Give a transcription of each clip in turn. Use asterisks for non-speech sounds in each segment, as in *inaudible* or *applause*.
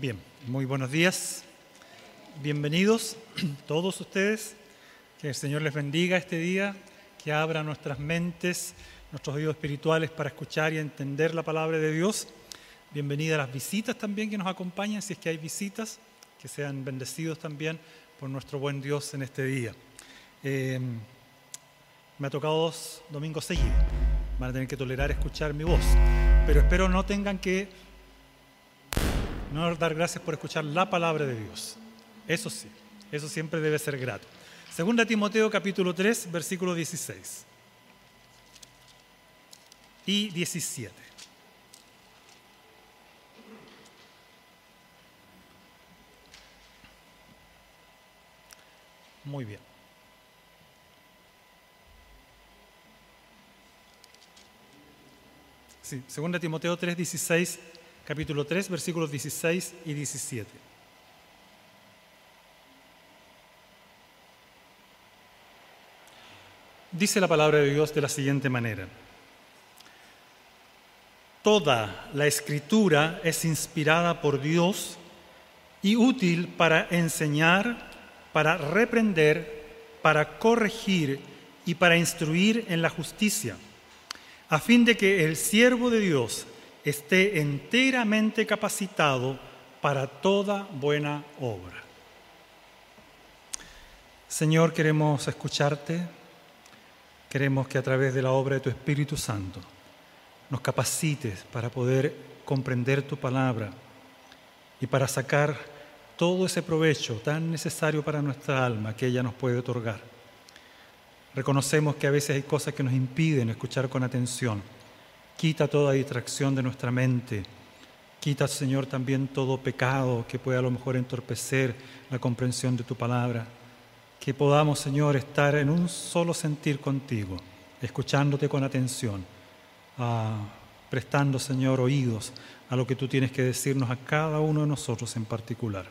Bien, muy buenos días. Bienvenidos *clears throat* todos ustedes. Que el Señor les bendiga este día, que abra nuestras mentes, nuestros oídos espirituales para escuchar y entender la palabra de Dios. Bienvenida a las visitas también que nos acompañan, si es que hay visitas, que sean bendecidos también por nuestro buen Dios en este día. Eh, me ha tocado dos domingos seguidos. Van a tener que tolerar escuchar mi voz. Pero espero no tengan que no dar gracias por escuchar la palabra de Dios. Eso sí, eso siempre debe ser grato. Segunda Timoteo capítulo 3, versículo 16 y 17. Muy bien. Sí, segunda Timoteo 3, 16 capítulo 3, versículos 16 y 17. Dice la palabra de Dios de la siguiente manera. Toda la escritura es inspirada por Dios y útil para enseñar, para reprender, para corregir y para instruir en la justicia, a fin de que el siervo de Dios esté enteramente capacitado para toda buena obra. Señor, queremos escucharte, queremos que a través de la obra de tu Espíritu Santo nos capacites para poder comprender tu palabra y para sacar todo ese provecho tan necesario para nuestra alma que ella nos puede otorgar. Reconocemos que a veces hay cosas que nos impiden escuchar con atención Quita toda distracción de nuestra mente. Quita, Señor, también todo pecado que pueda a lo mejor entorpecer la comprensión de tu palabra. Que podamos, Señor, estar en un solo sentir contigo, escuchándote con atención, ah, prestando, Señor, oídos a lo que tú tienes que decirnos a cada uno de nosotros en particular.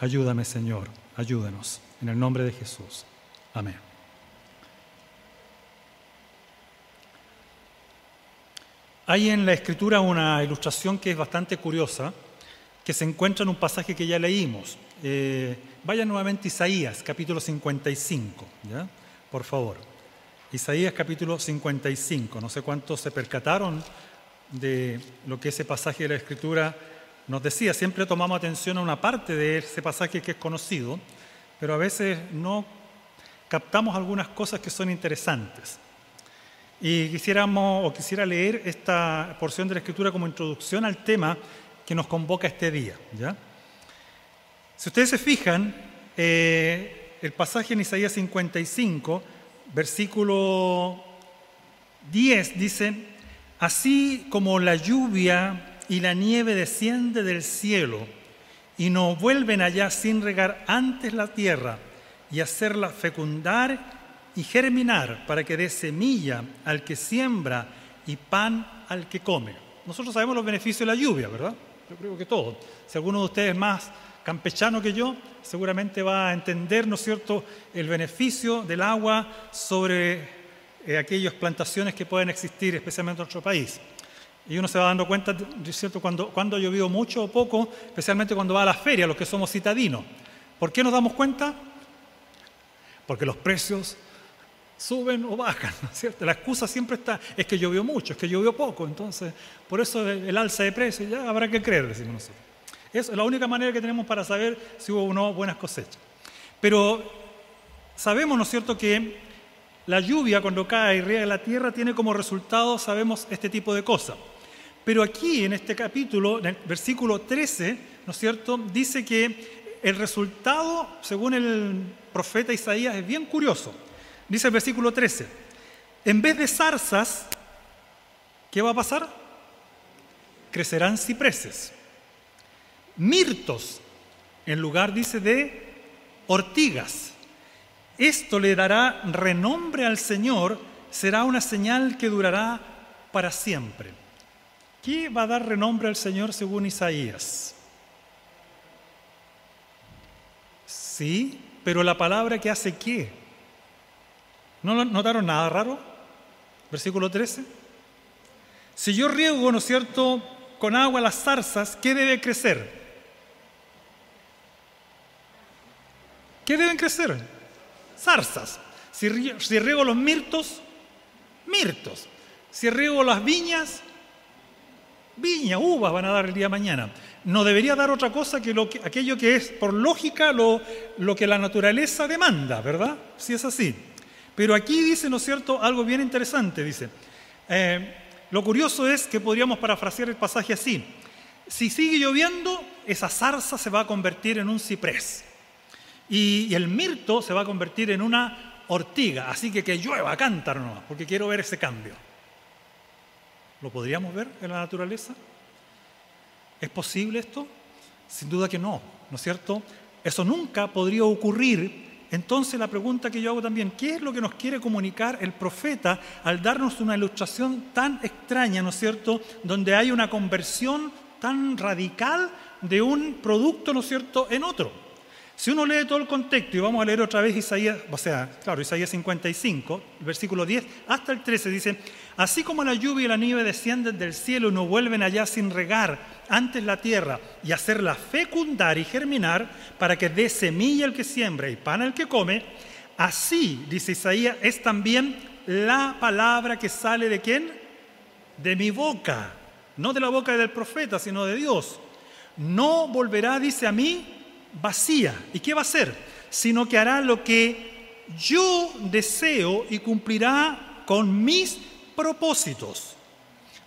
Ayúdame, Señor, ayúdanos. En el nombre de Jesús. Amén. Hay en la escritura una ilustración que es bastante curiosa, que se encuentra en un pasaje que ya leímos. Eh, vaya nuevamente Isaías, capítulo 55, ¿ya? Por favor. Isaías, capítulo 55. No sé cuántos se percataron de lo que ese pasaje de la escritura nos decía. Siempre tomamos atención a una parte de ese pasaje que es conocido, pero a veces no captamos algunas cosas que son interesantes. Y quisiéramos, o quisiera leer esta porción de la Escritura como introducción al tema que nos convoca este día. Si ustedes se fijan, eh, el pasaje en Isaías 55, versículo 10, dice, así como la lluvia y la nieve desciende del cielo y no vuelven allá sin regar antes la tierra y hacerla fecundar y germinar para que dé semilla al que siembra y pan al que come. Nosotros sabemos los beneficios de la lluvia, ¿verdad? Yo creo que todos. Si alguno de ustedes es más campechano que yo, seguramente va a entender, ¿no es cierto?, el beneficio del agua sobre eh, aquellas plantaciones que pueden existir, especialmente en nuestro país. Y uno se va dando cuenta, ¿cierto?, cuando, cuando ha llovido mucho o poco, especialmente cuando va a la feria, los que somos citadinos. ¿Por qué nos damos cuenta? Porque los precios suben o bajan, ¿no es cierto? La excusa siempre está, es que llovió mucho, es que llovió poco, entonces por eso el alza de precios, ya habrá que creer, decimos nosotros. Es la única manera que tenemos para saber si hubo o no buenas cosechas. Pero sabemos, ¿no es cierto?, que la lluvia cuando cae y riega la tierra tiene como resultado, sabemos, este tipo de cosas. Pero aquí en este capítulo, en el versículo 13, ¿no es cierto?, dice que el resultado, según el profeta Isaías, es bien curioso. Dice el versículo 13, en vez de zarzas, ¿qué va a pasar? Crecerán cipreses, mirtos, en lugar, dice, de ortigas. Esto le dará renombre al Señor, será una señal que durará para siempre. ¿Qué va a dar renombre al Señor según Isaías? Sí, pero la palabra que hace qué? ¿No notaron nada raro? Versículo 13. Si yo riego, ¿no es cierto?, con agua las zarzas, ¿qué debe crecer? ¿Qué deben crecer? Zarzas. Si, riego los mirtos, mirtos. Si riego las viñas, viña, uvas van a dar el día de mañana. No debería dar otra cosa que, lo que aquello que es, por lógica, lo, lo que la naturaleza demanda, ¿verdad? Si es así. Pero aquí dice, ¿no es cierto?, algo bien interesante, dice. Eh, lo curioso es que podríamos parafrasear el pasaje así. Si sigue lloviendo, esa zarza se va a convertir en un ciprés. Y, el mirto se va a convertir en una ortiga. Así que que llueva, cántaro nomás, porque quiero ver ese cambio. ¿Lo podríamos ver en la naturaleza? ¿Es posible esto? Sin duda que no, ¿no es cierto? Eso nunca podría ocurrir. Entonces la pregunta que yo hago también, ¿qué es lo que nos quiere comunicar el profeta al darnos una ilustración tan extraña, ¿no es cierto?, donde hay una conversión tan radical de un producto, ¿no es cierto?, en otro. Si uno lee todo el contexto, y vamos a leer otra vez Isaías, o sea, claro, Isaías 55, versículo 10 hasta el 13, dice, así como la lluvia y la nieve descienden del cielo y no vuelven allá sin regar antes la tierra y hacerla fecundar y germinar para que dé semilla el que siembra y pan el que come, así, dice Isaías, es también la palabra que sale de quién? De mi boca, no de la boca del profeta, sino de Dios. No volverá, dice a mí, vacía. ¿Y qué va a hacer? Sino que hará lo que yo deseo y cumplirá con mis propósitos.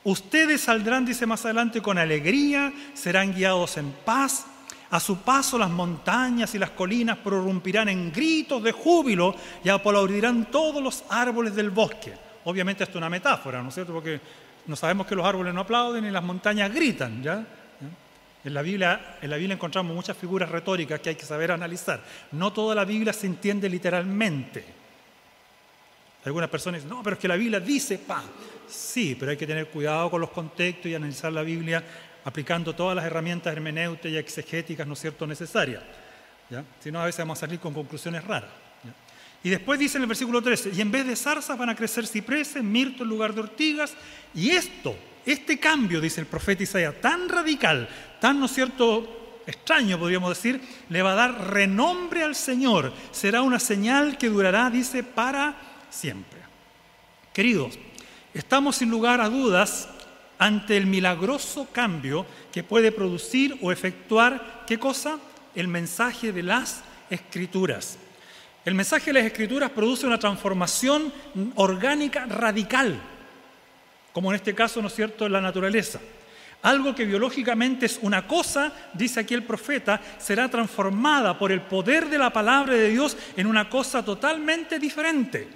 Ustedes saldrán, dice más adelante, con alegría, serán guiados en paz. A su paso las montañas y las colinas prorrumpirán en gritos de júbilo y aplaudirán todos los árboles del bosque. Obviamente esto es una metáfora, ¿no es cierto? Porque no sabemos que los árboles no aplauden y las montañas gritan, ¿ya? En la, Biblia, en la Biblia encontramos muchas figuras retóricas que hay que saber analizar. No toda la Biblia se entiende literalmente. Algunas personas dicen, no, pero es que la Biblia dice, pa. Sí, pero hay que tener cuidado con los contextos y analizar la Biblia aplicando todas las herramientas hermenéuticas y exegéticas, ¿no es cierto?, necesarias. ¿ya? Si no, a veces vamos a salir con conclusiones raras. Y después dice en el versículo 13, y en vez de zarzas van a crecer cipreses, mirto en lugar de ortigas, y esto este cambio, dice el profeta Isaías, tan radical, tan, ¿no es cierto?, extraño, podríamos decir, le va a dar renombre al Señor. Será una señal que durará, dice, para siempre. Queridos, estamos sin lugar a dudas ante el milagroso cambio que puede producir o efectuar, ¿qué cosa? El mensaje de las escrituras. El mensaje de las escrituras produce una transformación orgánica radical como en este caso, ¿no es cierto?, en la naturaleza. Algo que biológicamente es una cosa, dice aquí el profeta, será transformada por el poder de la palabra de Dios en una cosa totalmente diferente.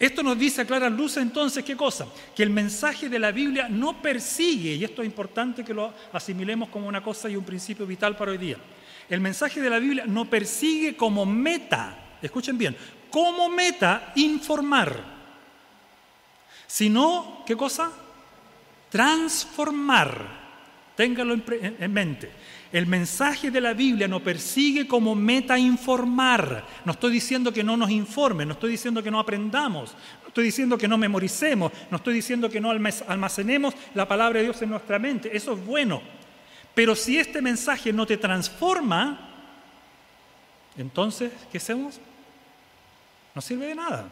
Esto nos dice a claras luces entonces qué cosa? Que el mensaje de la Biblia no persigue, y esto es importante que lo asimilemos como una cosa y un principio vital para hoy día. El mensaje de la Biblia no persigue como meta, escuchen bien, como meta informar sino, ¿qué cosa? Transformar. Téngalo en mente. El mensaje de la Biblia nos persigue como meta informar. No estoy diciendo que no nos informen, no estoy diciendo que no aprendamos, no estoy diciendo que no memoricemos, no estoy diciendo que no almacenemos la palabra de Dios en nuestra mente. Eso es bueno. Pero si este mensaje no te transforma, entonces, ¿qué hacemos? No sirve de nada.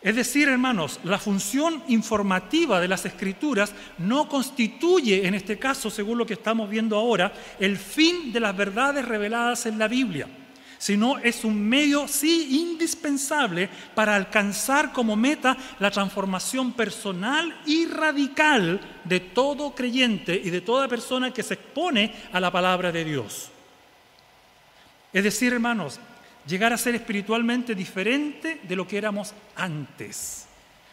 Es decir, hermanos, la función informativa de las escrituras no constituye, en este caso, según lo que estamos viendo ahora, el fin de las verdades reveladas en la Biblia, sino es un medio, sí, indispensable para alcanzar como meta la transformación personal y radical de todo creyente y de toda persona que se expone a la palabra de Dios. Es decir, hermanos, llegar a ser espiritualmente diferente de lo que éramos antes.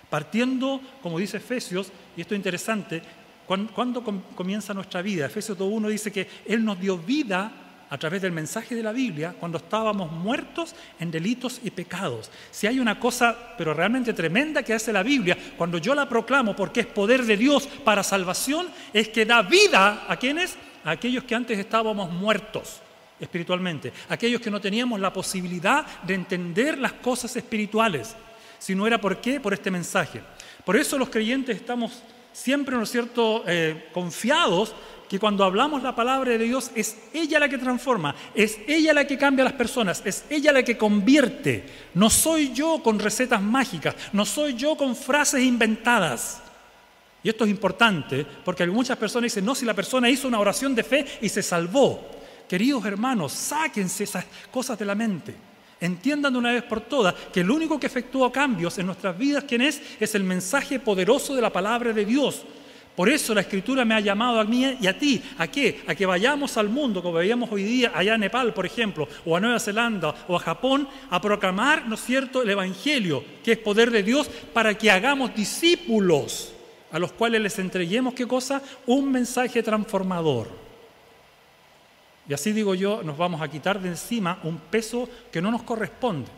Partiendo, como dice Efesios, y esto es interesante, ¿cuándo, comienza nuestra vida? Efesios 2.1 dice que Él nos dio vida a través del mensaje de la Biblia cuando estábamos muertos en delitos y pecados. Si hay una cosa, pero realmente tremenda que hace la Biblia, cuando yo la proclamo porque es poder de Dios para salvación, es que da vida a quienes? A aquellos que antes estábamos muertos espiritualmente, aquellos que no teníamos la posibilidad de entender las cosas espirituales, si no era por qué, por este mensaje. Por eso los creyentes estamos siempre, ¿no es cierto?, eh, confiados que cuando hablamos la palabra de Dios es ella la que transforma, es ella la que cambia a las personas, es ella la que convierte. No soy yo con recetas mágicas, no soy yo con frases inventadas. Y esto es importante porque muchas personas dicen, no, si la persona hizo una oración de fe y se salvó. Queridos hermanos, sáquense esas cosas de la mente. Entiendan de una vez por todas que el único que efectúa cambios en nuestras vidas, ¿quién es? Es el mensaje poderoso de la palabra de Dios. Por eso la Escritura me ha llamado a mí y a ti. ¿A qué? A que vayamos al mundo, como veíamos hoy día allá en Nepal, por ejemplo, o a Nueva Zelanda o a Japón, a proclamar, ¿no es cierto?, el Evangelio, que es poder de Dios, para que hagamos discípulos a los cuales les entreguemos, ¿qué cosa? Un mensaje transformador. Y así digo yo, nos vamos a quitar de encima un peso que no nos corresponde,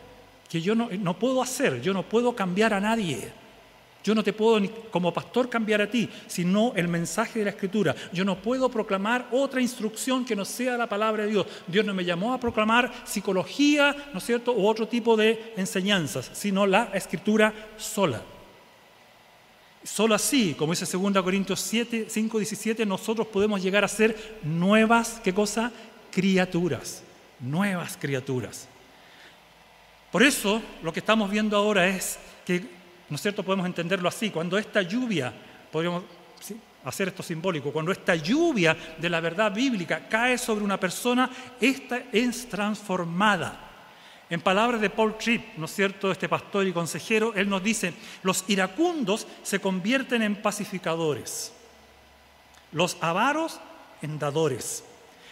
que yo no, no puedo hacer, yo no puedo cambiar a nadie. Yo no te puedo ni como pastor cambiar a ti, sino el mensaje de la Escritura. Yo no puedo proclamar otra instrucción que no sea la palabra de Dios. Dios no me llamó a proclamar psicología, ¿no es cierto?, u otro tipo de enseñanzas, sino la Escritura sola. Solo así, como dice 2 Corintios 7, 5, 17, nosotros podemos llegar a ser nuevas, ¿qué cosa? Criaturas, nuevas criaturas. Por eso lo que estamos viendo ahora es que, ¿no es cierto? Podemos entenderlo así, cuando esta lluvia, podríamos hacer esto simbólico, cuando esta lluvia de la verdad bíblica cae sobre una persona, esta es transformada. En palabras de Paul Tripp, ¿no es cierto?, este pastor y consejero, él nos dice, los iracundos se convierten en pacificadores, los avaros en dadores,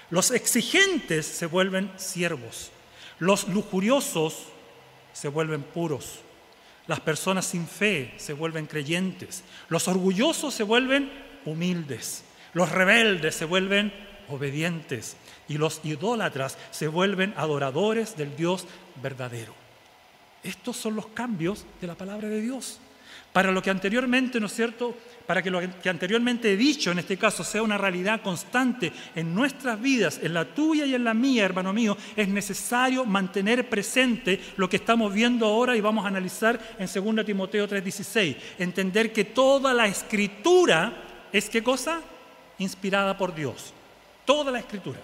los exigentes se vuelven siervos, los lujuriosos se vuelven puros, las personas sin fe se vuelven creyentes, los orgullosos se vuelven humildes, los rebeldes se vuelven obedientes y los idólatras se vuelven adoradores del Dios verdadero. Estos son los cambios de la palabra de Dios. Para lo que anteriormente, ¿no es cierto? Para que lo que anteriormente he dicho, en este caso, sea una realidad constante en nuestras vidas, en la tuya y en la mía, hermano mío, es necesario mantener presente lo que estamos viendo ahora y vamos a analizar en 2 Timoteo 3:16. Entender que toda la escritura es qué cosa? Inspirada por Dios. Toda la escritura.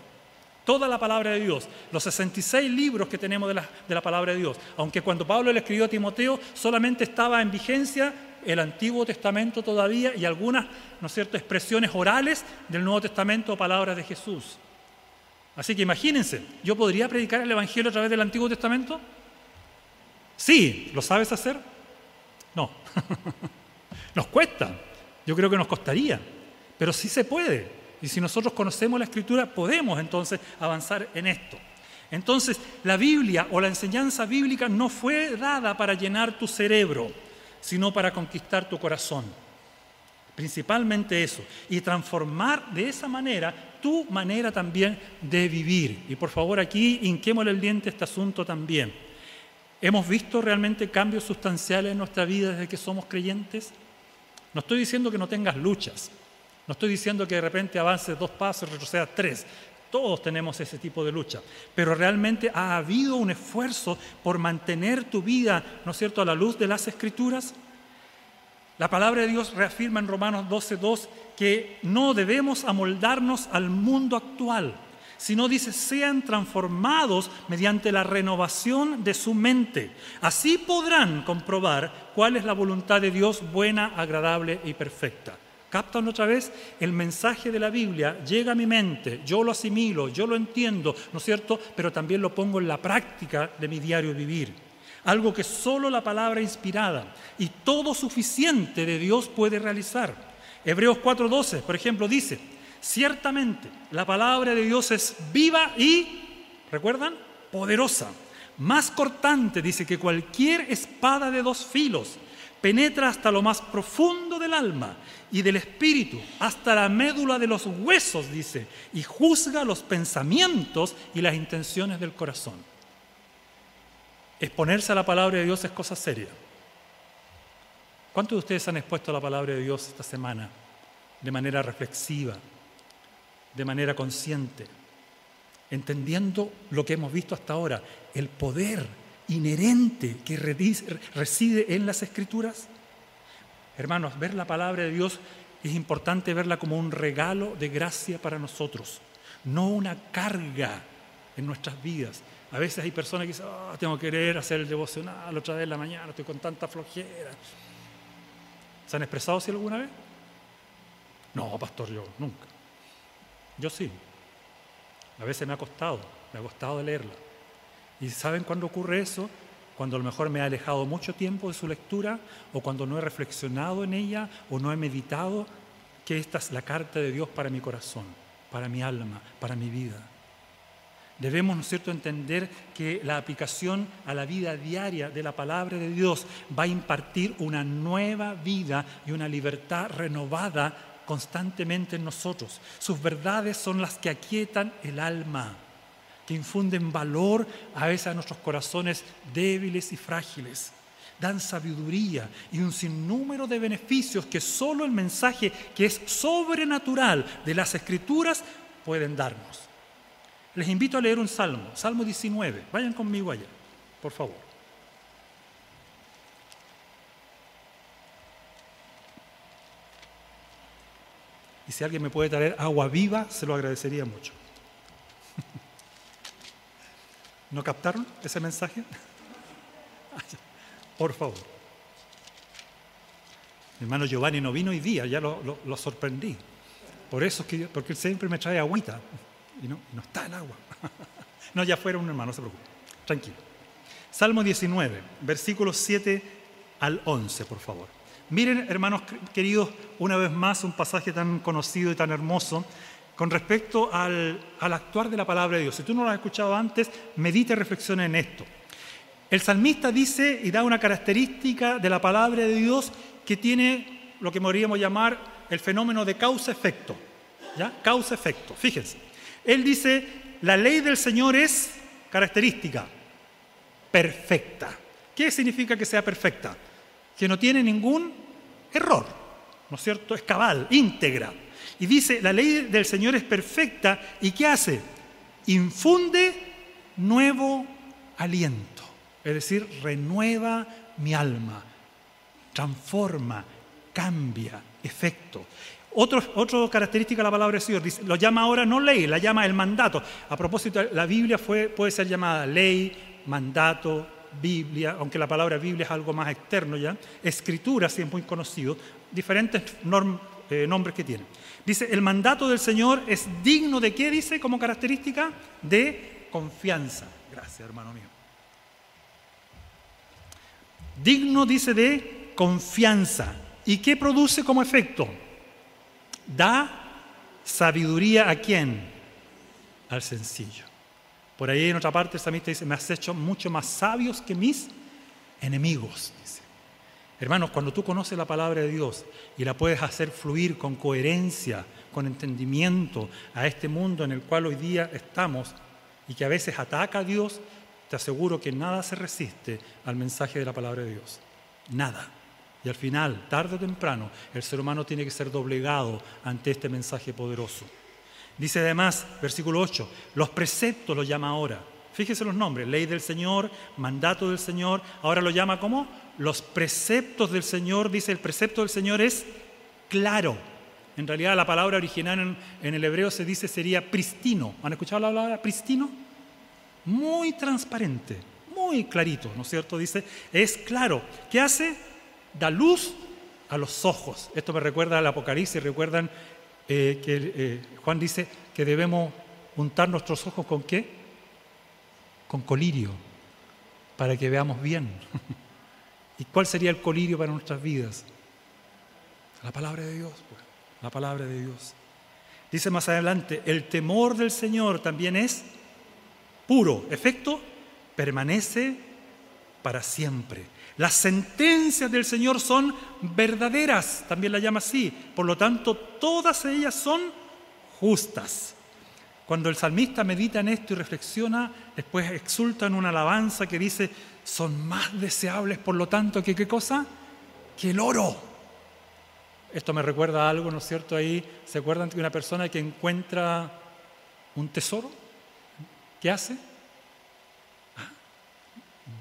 Toda la palabra de Dios, los 66 libros que tenemos de la, palabra de Dios, aunque cuando Pablo le escribió a Timoteo solamente estaba en vigencia el Antiguo Testamento todavía y algunas, ¿no cierto?, expresiones orales del Nuevo Testamento o palabras de Jesús. Así que imagínense, ¿yo podría predicar el Evangelio a través del Antiguo Testamento? Sí, ¿lo sabes hacer? No. *laughs* nos cuesta, yo creo que nos costaría, pero sí se puede. Y si nosotros conocemos la escritura, podemos entonces avanzar en esto. Entonces, la Biblia o la enseñanza bíblica no fue dada para llenar tu cerebro, sino para conquistar tu corazón. Principalmente eso. Y transformar de esa manera tu manera también de vivir. Y por favor aquí hinquémosle el diente a este asunto también. ¿Hemos visto realmente cambios sustanciales en nuestra vida desde que somos creyentes? No estoy diciendo que no tengas luchas, no estoy diciendo que de repente avances dos pasos y retrocedas tres. Todos tenemos ese tipo de lucha. Pero realmente ha habido un esfuerzo por mantener tu vida, ¿no es cierto?, a la luz de las Escrituras. La palabra de Dios reafirma en Romanos 12.2 que no debemos amoldarnos al mundo actual, sino dice, sean transformados mediante la renovación de su mente. Así podrán comprobar cuál es la voluntad de Dios buena, agradable y perfecta. ¿Captan otra vez? El mensaje de la Biblia llega a mi mente, yo lo asimilo, yo lo entiendo, ¿no es cierto? Pero también lo pongo en la práctica de mi diario vivir. Algo que solo la palabra inspirada y todo suficiente de Dios puede realizar. Hebreos 4:12, por ejemplo, dice, ciertamente la palabra de Dios es viva y, ¿recuerdan? Poderosa, más cortante, dice, que cualquier espada de dos filos penetra hasta lo más profundo del alma y del espíritu, hasta la médula de los huesos, dice, y juzga los pensamientos y las intenciones del corazón. Exponerse a la palabra de Dios es cosa seria. ¿Cuántos de ustedes han expuesto a la palabra de Dios esta semana de manera reflexiva, de manera consciente, entendiendo lo que hemos visto hasta ahora, el poder inherente que reside en las escrituras? Hermanos, ver la palabra de Dios es importante verla como un regalo de gracia para nosotros, no una carga en nuestras vidas. A veces hay personas que dicen, oh, tengo que querer hacer el devocional otra vez en la mañana, estoy con tanta flojera. ¿Se han expresado así alguna vez? No, pastor, yo nunca. Yo sí. A veces me ha costado, me ha costado de leerla. ¿Y saben cuándo ocurre eso? Cuando a lo mejor me he alejado mucho tiempo de su lectura o cuando no he reflexionado en ella o no he meditado que esta es la carta de Dios para mi corazón, para mi alma, para mi vida. Debemos, ¿no cierto?, entender que la aplicación a la vida diaria de la palabra de Dios va a impartir una nueva vida y una libertad renovada constantemente en nosotros. Sus verdades son las que aquietan el alma que infunden valor a veces a nuestros corazones débiles y frágiles. Dan sabiduría y un sinnúmero de beneficios que solo el mensaje que es sobrenatural de las escrituras pueden darnos. Les invito a leer un salmo, Salmo 19. Vayan conmigo allá, por favor. Y si alguien me puede traer agua viva, se lo agradecería mucho. ¿No captaron ese mensaje? *laughs* Por favor. Mi hermano Giovanni no vino hoy día, ya lo, sorprendí. Por eso es que, porque él siempre me trae agüita y no, no está el agua. *laughs* no, ya fuera un hermano, no se preocupe. Tranquilo. Salmo 19, versículos 7 al 11, por favor. Miren, hermanos queridos, una vez más un pasaje tan conocido y tan hermoso con respecto al, actuar de la palabra de Dios. Si tú no lo has escuchado antes, medite y reflexiona en esto. El salmista dice y da una característica de la palabra de Dios que tiene lo que podríamos llamar el fenómeno de causa-efecto. ¿Ya? Causa-efecto. Fíjense. Él dice, la ley del Señor es característica, perfecta. ¿Qué significa que sea perfecta? Que no tiene ningún error, ¿no es cierto? Es cabal, íntegra. Y dice, la ley del Señor es perfecta y ¿qué hace? Infunde nuevo aliento. Es decir, renueva mi alma, transforma, cambia, efecto. Otra característica de la palabra de Señor, lo llama ahora no ley, la llama el mandato. A propósito, la Biblia puede ser llamada ley, mandato, Biblia, aunque la palabra Biblia es algo más externo ya. Escritura, es muy conocido, diferentes eh, nombres que tiene. Dice, el mandato del Señor es digno de qué dice como característica? De confianza. Gracias, hermano mío. Digno dice de confianza. ¿Y qué produce como efecto? Da sabiduría a quién? Al sencillo. Por ahí en otra parte el samista dice, me has hecho mucho más sabios que mis enemigos. Hermanos, cuando tú conoces la palabra de Dios y la puedes hacer fluir con coherencia, con entendimiento a este mundo en el cual hoy día estamos y que a veces ataca a Dios, te aseguro que nada se resiste al mensaje de la palabra de Dios. Nada. Y al final, tarde o temprano, el ser humano tiene que ser doblegado ante este mensaje poderoso. Dice además, versículo 8, los preceptos lo llama ahora. Fíjese los nombres, ley del Señor, mandato del Señor, ahora lo llama como los preceptos del Señor, dice el precepto del Señor es claro. En realidad la palabra original en, el hebreo se dice sería pristino. ¿Han escuchado la palabra pristino? Muy transparente, muy clarito, ¿no es cierto? Dice, es claro. ¿Qué hace? Da luz a los ojos. Esto me recuerda al Apocalipsis, recuerdan eh, que eh, Juan dice que debemos untar nuestros ojos con qué? Con colirio, para que veamos bien. *laughs* ¿Y cuál sería el colirio para nuestras vidas? La palabra de Dios, pues, la palabra de Dios. Dice más adelante, el temor del Señor también es puro, efecto, permanece para siempre. Las sentencias del Señor son verdaderas, también la llama así. Por lo tanto, todas ellas son justas. Cuando el salmista medita en esto y reflexiona, después exulta en una alabanza que dice, son más deseables, por lo tanto, que qué cosa? Que el oro. Esto me recuerda a algo, ¿no es cierto? Ahí, ¿se acuerdan de una persona que encuentra un tesoro? ¿Qué hace? Ah,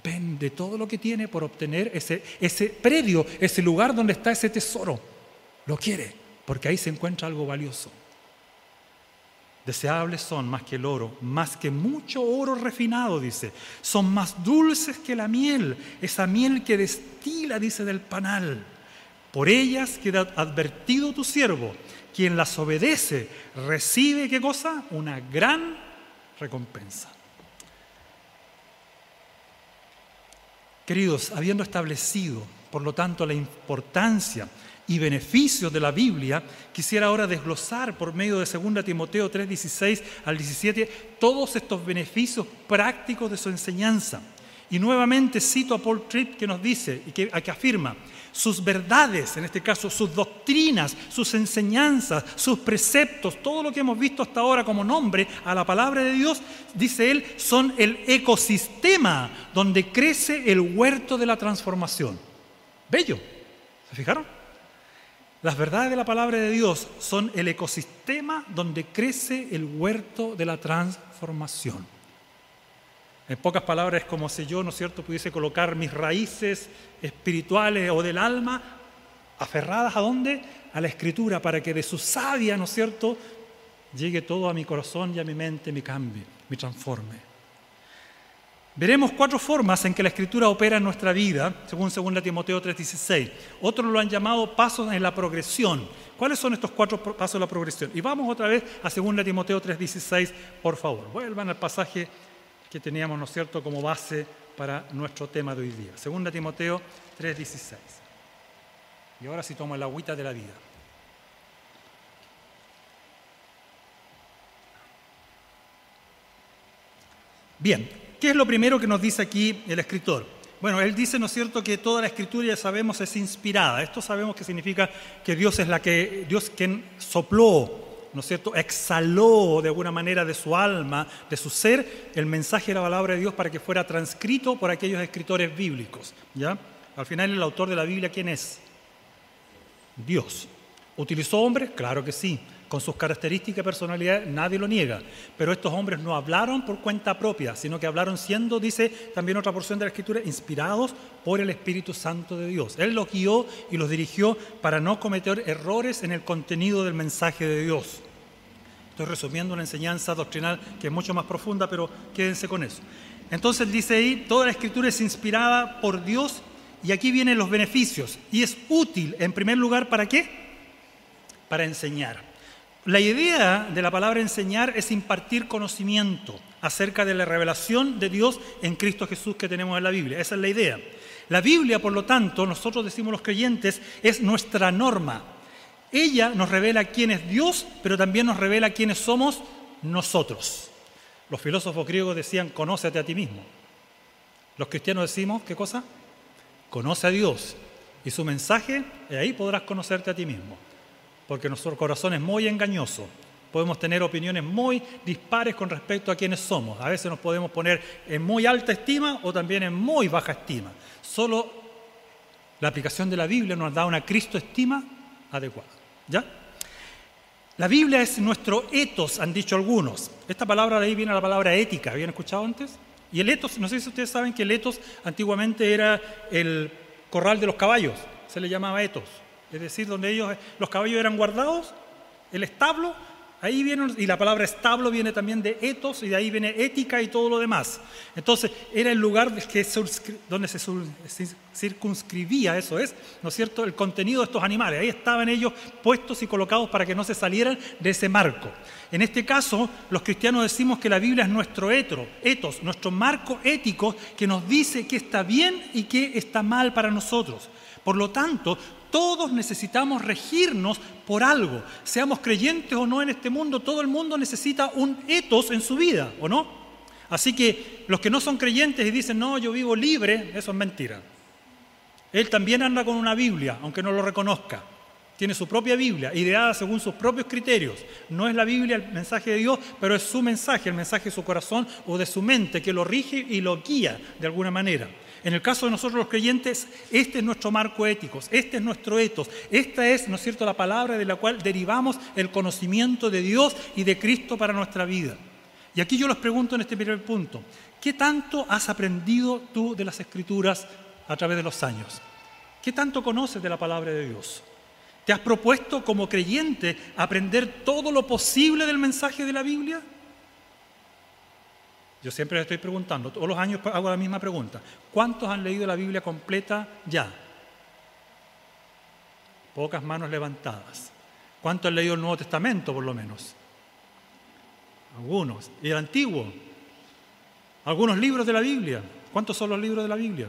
vende todo lo que tiene por obtener ese, ese predio, ese lugar donde está ese tesoro. Lo quiere porque ahí se encuentra algo valioso. Deseables son más que el oro, más que mucho oro refinado, dice. Son más dulces que la miel, esa miel que destila, dice, del panal. Por ellas queda advertido tu siervo, quien las obedece, recibe, ¿qué cosa? Una gran recompensa. Queridos, habiendo establecido, por lo tanto, la importancia y beneficios de la Biblia, quisiera ahora desglosar por medio de 2 Timoteo 3, 16 al 17 todos estos beneficios prácticos de su enseñanza. Y nuevamente cito a Paul Tripp que nos dice y que, que afirma, sus verdades, en este caso sus doctrinas, sus enseñanzas, sus preceptos, todo lo que hemos visto hasta ahora como nombre a la palabra de Dios, dice él, son el ecosistema donde crece el huerto de la transformación. Bello, ¿se fijaron? Las verdades de la palabra de Dios son el ecosistema donde crece el huerto de la transformación. En pocas palabras, es como si yo, ¿no es cierto?, pudiese colocar mis raíces espirituales o del alma aferradas a dónde? A la escritura, para que de su sabia, ¿no es cierto?, llegue todo a mi corazón y a mi mente, me cambie, me transforme. Veremos cuatro formas en que la escritura opera en nuestra vida, según 2 Timoteo 3:16. Otros lo han llamado pasos en la progresión. ¿Cuáles son estos cuatro pasos de la progresión? Y vamos otra vez a 2 Timoteo 3:16, por favor. Vuelvan al pasaje que teníamos, ¿no es cierto?, como base para nuestro tema de hoy día. 2 Timoteo 3:16. Y ahora sí tomo el agüita de la vida. Bien, ¿Qué es lo primero que nos dice aquí el escritor? Bueno, él dice, ¿no es cierto?, que toda la escritura ya sabemos es inspirada. Esto sabemos que significa que Dios es la que, Dios quien sopló, ¿no es cierto?, exhaló de alguna manera de su alma, de su ser, el mensaje de la palabra de Dios para que fuera transcrito por aquellos escritores bíblicos. ¿Ya? Al final, el autor de la Biblia, ¿quién es? Dios. ¿Utilizó hombres? Claro que sí con sus características y personalidad, nadie lo niega. Pero estos hombres no hablaron por cuenta propia, sino que hablaron siendo, dice también otra porción de la Escritura, inspirados por el Espíritu Santo de Dios. Él los guió y los dirigió para no cometer errores en el contenido del mensaje de Dios. Estoy resumiendo una enseñanza doctrinal que es mucho más profunda, pero quédense con eso. Entonces dice ahí, toda la escritura es inspirada por Dios y aquí vienen los beneficios. Y es útil, en primer lugar, ¿para qué? Para enseñar. La idea de la palabra enseñar es impartir conocimiento acerca de la revelación de Dios en Cristo Jesús que tenemos en la Biblia. Esa es la idea. La Biblia, por lo tanto, nosotros decimos los creyentes, es nuestra norma. Ella nos revela quién es Dios, pero también nos revela quiénes somos nosotros. Los filósofos griegos decían, conócete a ti mismo. Los cristianos decimos, ¿qué cosa? Conoce a Dios. Y su mensaje, y ahí podrás conocerte a ti mismo porque nuestro corazón es muy engañoso. Podemos tener opiniones muy dispares con respecto a quienes somos. A veces nos podemos poner en muy alta estima o también en muy baja estima. Solo la aplicación de la Biblia nos da una Cristo estima adecuada. ¿Ya? La Biblia es nuestro etos, han dicho algunos. Esta palabra de ahí viene la palabra ética, ¿habían escuchado antes? Y el etos, no sé si ustedes saben que el etos antiguamente era el corral de los caballos, se le llamaba etos es decir, donde ellos, los caballos eran guardados, el establo, ahí viene, y la palabra establo viene también de etos, y de ahí viene ética y todo lo demás. Entonces, era el lugar que, donde se circunscribía, eso es, ¿no es cierto?, el contenido de estos animales. Ahí estaban ellos puestos y colocados para que no se salieran de ese marco. En este caso, los cristianos decimos que la Biblia es nuestro etro, etos, nuestro marco ético que nos dice qué está bien y qué está mal para nosotros. Por lo tanto, todos necesitamos regirnos por algo. Seamos creyentes o no en este mundo, todo el mundo necesita un etos en su vida, ¿o no? Así que los que no son creyentes y dicen, no, yo vivo libre, eso es mentira. Él también anda con una Biblia, aunque no lo reconozca. Tiene su propia Biblia, ideada según sus propios criterios. No es la Biblia el mensaje de Dios, pero es su mensaje, el mensaje de su corazón o de su mente, que lo rige y lo guía de alguna manera. En el caso de nosotros los creyentes, este es nuestro marco ético, este es nuestro etos, esta es, ¿no es cierto?, la palabra de la cual derivamos el conocimiento de Dios y de Cristo para nuestra vida. Y aquí yo les pregunto en este primer punto, ¿qué tanto has aprendido tú de las Escrituras a través de los años? ¿Qué tanto conoces de la palabra de Dios? ¿Te has propuesto como creyente aprender todo lo posible del mensaje de la Biblia? Yo siempre les estoy preguntando, todos los años hago la misma pregunta. ¿Cuántos han leído la Biblia completa ya? Pocas manos levantadas. ¿Cuántos han leído el Nuevo Testamento por lo menos? Algunos. ¿Y el Antiguo? Algunos libros de la Biblia. ¿Cuántos son los libros de la Biblia?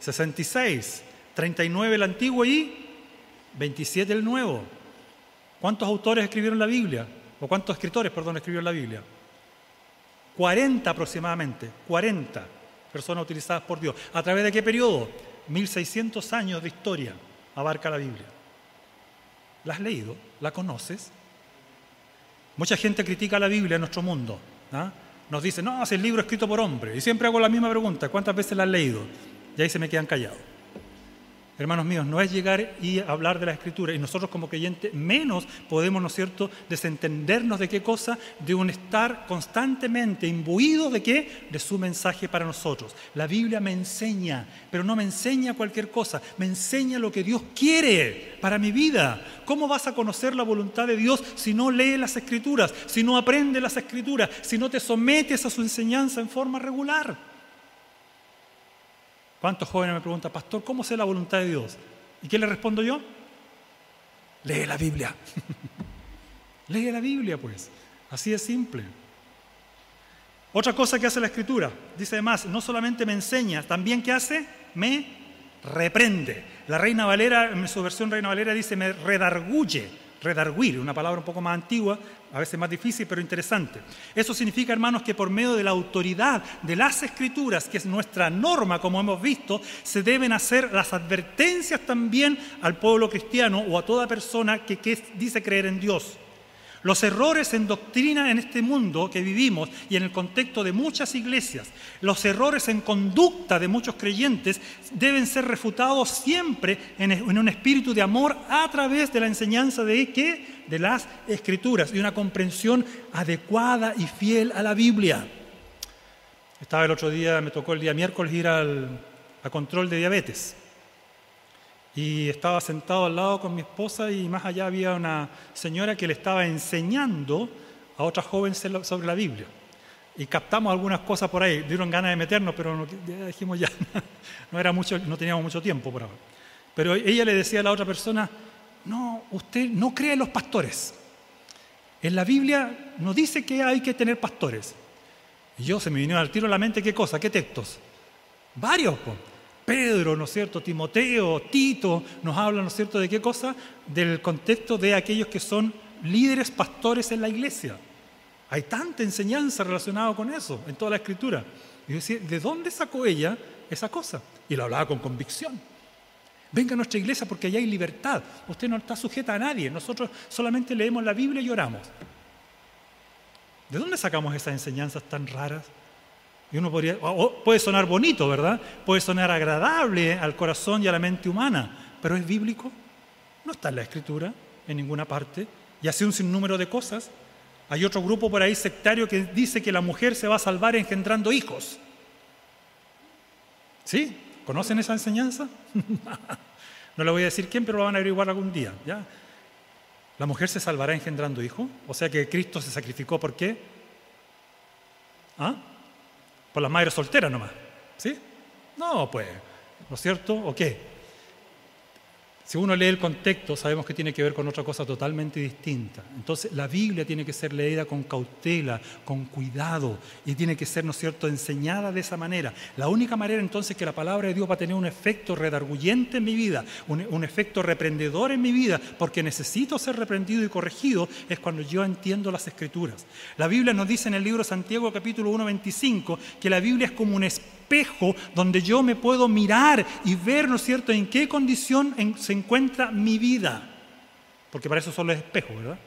66, 39 el Antiguo y 27 el Nuevo. ¿Cuántos autores escribieron la Biblia? ¿O cuántos escritores, perdón, escribieron la Biblia? 40 aproximadamente, 40 personas utilizadas por Dios. ¿A través de qué periodo? 1600 años de historia abarca la Biblia. ¿La has leído? ¿La conoces? Mucha gente critica la Biblia en nuestro mundo. ¿ah? Nos dice, no, es el libro escrito por hombre. Y siempre hago la misma pregunta, ¿cuántas veces la has leído? Y ahí se me quedan callados. Hermanos míos, no es llegar y hablar de la escritura y nosotros como creyentes menos podemos, ¿no es cierto?, desentendernos de qué cosa, de un estar constantemente imbuidos de qué, de su mensaje para nosotros. La Biblia me enseña, pero no me enseña cualquier cosa, me enseña lo que Dios quiere para mi vida. ¿Cómo vas a conocer la voluntad de Dios si no lees las escrituras, si no aprendes las escrituras, si no te sometes a su enseñanza en forma regular? ¿Cuántos jóvenes me preguntan, pastor, cómo sé la voluntad de Dios? ¿Y qué le respondo yo? Lee la Biblia. *laughs* Lee la Biblia, pues. Así de simple. Otra cosa que hace la Escritura, dice además, no solamente me enseña, también que hace, me reprende. La Reina Valera, en su versión Reina Valera, dice me redarguye redarguir, una palabra un poco más antigua, a veces más difícil, pero interesante. Eso significa, hermanos, que por medio de la autoridad de las escrituras, que es nuestra norma, como hemos visto, se deben hacer las advertencias también al pueblo cristiano o a toda persona que, que dice creer en Dios. Los errores en doctrina en este mundo que vivimos y en el contexto de muchas iglesias, los errores en conducta de muchos creyentes deben ser refutados siempre en un espíritu de amor a través de la enseñanza de qué? De las escrituras y una comprensión adecuada y fiel a la Biblia. Estaba el otro día, me tocó el día miércoles ir al a control de diabetes. Y estaba sentado al lado con mi esposa y más allá había una señora que le estaba enseñando a otra joven sobre la Biblia. Y captamos algunas cosas por ahí. Dieron ganas de meternos, pero dijimos ya, *laughs* no, era mucho, no teníamos mucho tiempo por ahora. Pero ella le decía a la otra persona, no, usted no cree en los pastores. En la Biblia no dice que hay que tener pastores. Y yo se me vino al tiro a la mente qué cosa, qué textos. Varios. Pues. Pedro, ¿no es cierto? Timoteo, Tito, nos hablan, ¿no es cierto?, de qué cosa? Del contexto de aquellos que son líderes pastores en la iglesia. Hay tanta enseñanza relacionada con eso en toda la escritura. Y decía, ¿de dónde sacó ella esa cosa? Y lo hablaba con convicción. Venga a nuestra iglesia porque allá hay libertad. Usted no está sujeta a nadie. Nosotros solamente leemos la Biblia y oramos. ¿De dónde sacamos esas enseñanzas tan raras? Y uno podría, puede sonar bonito, ¿verdad? Puede sonar agradable al corazón y a la mente humana, pero ¿es bíblico? No está en la escritura, en ninguna parte, y hace un sinnúmero de cosas. Hay otro grupo por ahí sectario que dice que la mujer se va a salvar engendrando hijos. ¿Sí? ¿Conocen esa enseñanza? *laughs* no le voy a decir quién, pero lo van a averiguar algún día. ¿ya? ¿La mujer se salvará engendrando hijos? O sea que Cristo se sacrificó, ¿por qué? ¿Ah? Por las madres solteras nomás. ¿Sí? No, pues, ¿no es cierto? ¿O qué? Si uno lee el contexto, sabemos que tiene que ver con otra cosa totalmente distinta. Entonces, la Biblia tiene que ser leída con cautela, con cuidado, y tiene que ser, ¿no es cierto?, enseñada de esa manera. La única manera entonces que la palabra de Dios va a tener un efecto redarguyente en mi vida, un, efecto reprendedor en mi vida, porque necesito ser reprendido y corregido, es cuando yo entiendo las escrituras. La Biblia nos dice en el libro Santiago capítulo 1, 25, que la Biblia es como un espejo espejo donde yo me puedo mirar y ver, ¿no es cierto?, en qué condición se encuentra mi vida. Porque para eso son los espejos, ¿verdad?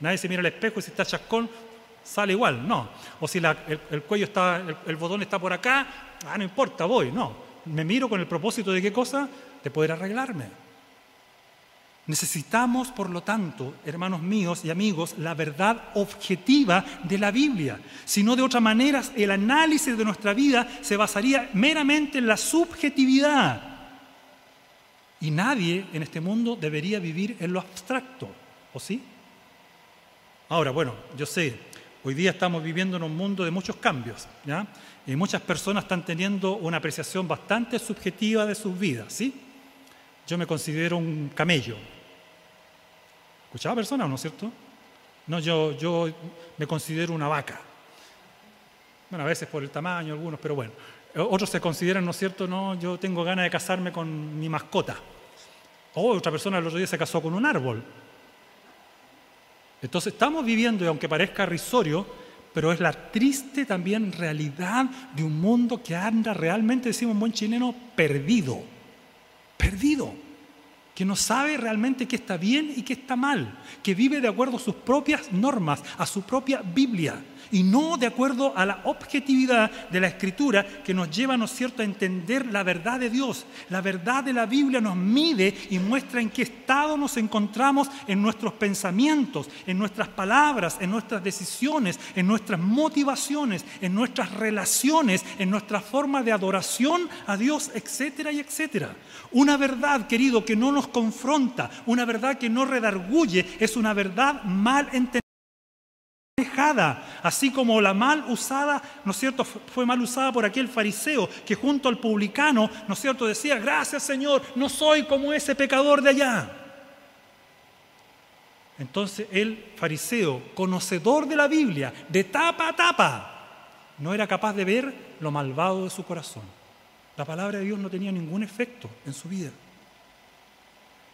Nadie se mira al espejo y si está chascón, sale igual, no. O si el, cuello está, el, el, botón está por acá, ah, no importa, voy, no. Me miro con el propósito de qué cosa? De poder arreglarme. Necesitamos, por lo tanto, hermanos míos y amigos, la verdad objetiva de la Biblia. Si no, de otra manera, el análisis de nuestra vida se basaría meramente en la subjetividad. Y nadie en este mundo debería vivir en lo abstracto, ¿o sí? Ahora, bueno, yo sé, hoy día estamos viviendo en un mundo de muchos cambios, ¿ya? Y muchas personas están teniendo una apreciación bastante subjetiva de sus vidas, ¿sí? Yo me considero un camello. ¿Escuchaba personas, no es cierto? No, yo, yo me considero una vaca. Bueno, a veces por el tamaño, algunos, pero bueno. Otros se consideran, ¿no es cierto? No, yo tengo ganas de casarme con mi mascota. O otra persona el otro día se casó con un árbol. Entonces estamos viviendo, y aunque parezca risorio, pero es la triste también realidad de un mundo que anda realmente, decimos en buen chileno, perdido. Perdido. Que no sabe realmente qué está bien y qué está mal. Que vive de acuerdo a sus propias normas, a su propia Biblia y no de acuerdo a la objetividad de la escritura que nos lleva, ¿no cierto?, a entender la verdad de Dios. La verdad de la Biblia nos mide y muestra en qué estado nos encontramos en nuestros pensamientos, en nuestras palabras, en nuestras decisiones, en nuestras motivaciones, en nuestras relaciones, en nuestra forma de adoración a Dios, etcétera y etcétera. Una verdad, querido, que no nos confronta, una verdad que no redarguye, es una verdad mal entendida así como la mal usada, ¿no es cierto?, fue mal usada por aquel fariseo que junto al publicano, ¿no es cierto?, decía, gracias Señor, no soy como ese pecador de allá. Entonces el fariseo, conocedor de la Biblia, de tapa a tapa, no era capaz de ver lo malvado de su corazón. La palabra de Dios no tenía ningún efecto en su vida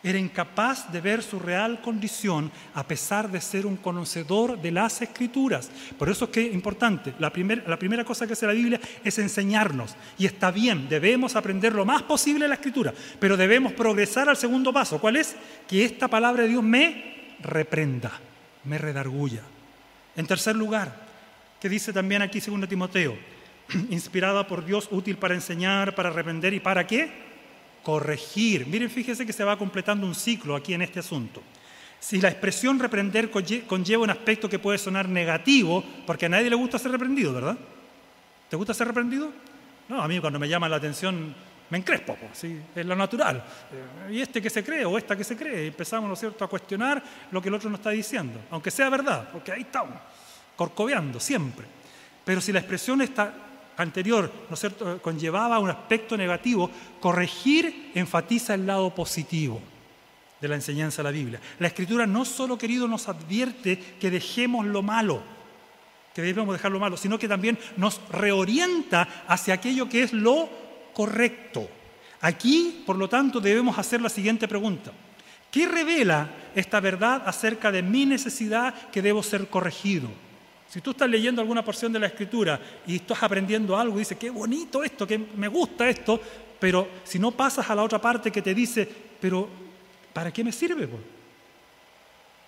era incapaz de ver su real condición a pesar de ser un conocedor de las escrituras. Por eso es que es importante, la, la primera cosa que hace la Biblia es enseñarnos. Y está bien, debemos aprender lo más posible la escritura, pero debemos progresar al segundo paso. ¿Cuál es? Que esta palabra de Dios me reprenda, me redarguya. En tercer lugar, que dice también aquí 2 Timoteo, *clears throat* inspirada por Dios, útil para enseñar, para reprender y para qué? Corregir. Miren, fíjese que se va completando un ciclo aquí en este asunto. Si la expresión reprender conlleva un aspecto que puede sonar negativo, porque a nadie le gusta ser reprendido, ¿verdad? ¿Te gusta ser reprendido? No, a mí cuando me llama la atención me encrespo, ¿sí? es lo natural. Eh, ¿Y este que se cree o esta que se cree? Empezamos, ¿no cierto?, a cuestionar lo que el otro nos está diciendo, aunque sea verdad, porque ahí estamos, corcoveando siempre. Pero si la expresión está anterior, ¿no es cierto?, conllevaba un aspecto negativo, corregir enfatiza el lado positivo de la enseñanza de la Biblia. La Escritura no solo, querido, nos advierte que dejemos lo malo, que debemos dejar lo malo, sino que también nos reorienta hacia aquello que es lo correcto. Aquí, por lo tanto, debemos hacer la siguiente pregunta. ¿Qué revela esta verdad acerca de mi necesidad que debo ser corregido? Si tú estás leyendo alguna porción de la escritura y estás aprendiendo algo y dices, qué bonito esto, que me gusta esto, pero si no pasas a la otra parte que te dice, pero ¿para qué me sirve?